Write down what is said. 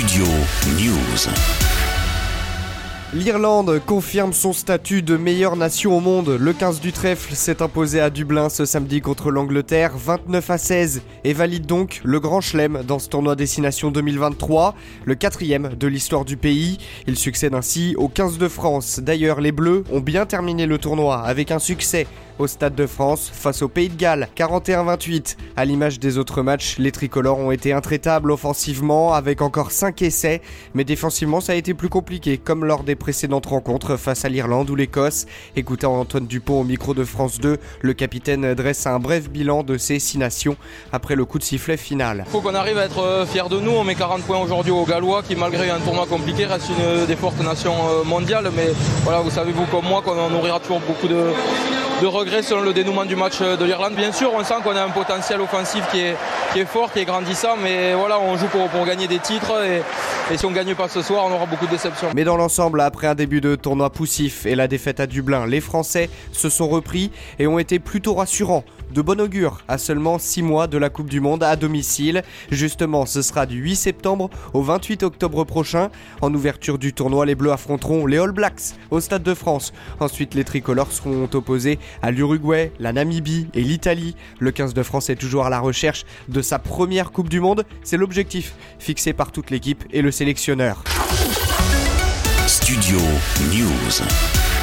Studio News. L'Irlande confirme son statut de meilleure nation au monde. Le 15 du trèfle s'est imposé à Dublin ce samedi contre l'Angleterre, 29 à 16, et valide donc le grand chelem dans ce tournoi Destination 2023, le quatrième de l'histoire du pays. Il succède ainsi au 15 de France. D'ailleurs, les Bleus ont bien terminé le tournoi avec un succès au Stade de France face au Pays de Galles, 41-28. À l'image des autres matchs, les tricolores ont été intraitables offensivement avec encore 5 essais, mais défensivement ça a été plus compliqué comme lors des précédentes rencontres face à l'Irlande ou l'Écosse. Écoutons Antoine Dupont au micro de France 2, le capitaine dresse un bref bilan de ces 6 nations après le coup de sifflet final. Il faut qu'on arrive à être euh, fiers de nous, on met 40 points aujourd'hui aux Gallois qui malgré un tournoi compliqué reste une des fortes nations euh, mondiales, mais voilà, vous savez vous comme moi qu'on nourrira toujours beaucoup de de regrets selon le dénouement du match de l'Irlande. Bien sûr, on sent qu'on a un potentiel offensif qui est, fort, qui est grandissant, mais voilà, on joue pour, gagner des titres et, et si on ne gagne pas ce soir, on aura beaucoup de déceptions. Mais dans l'ensemble, après un début de tournoi poussif et la défaite à Dublin, les Français se sont repris et ont été plutôt rassurants. De bon augure à seulement 6 mois de la Coupe du Monde à domicile. Justement, ce sera du 8 septembre au 28 octobre prochain. En ouverture du tournoi, les Bleus affronteront les All Blacks au Stade de France. Ensuite, les tricolores seront opposés à l'Uruguay, la Namibie et l'Italie. Le 15 de France est toujours à la recherche de sa première Coupe du Monde. C'est l'objectif fixé par toute l'équipe et le sélectionneur. Studio News.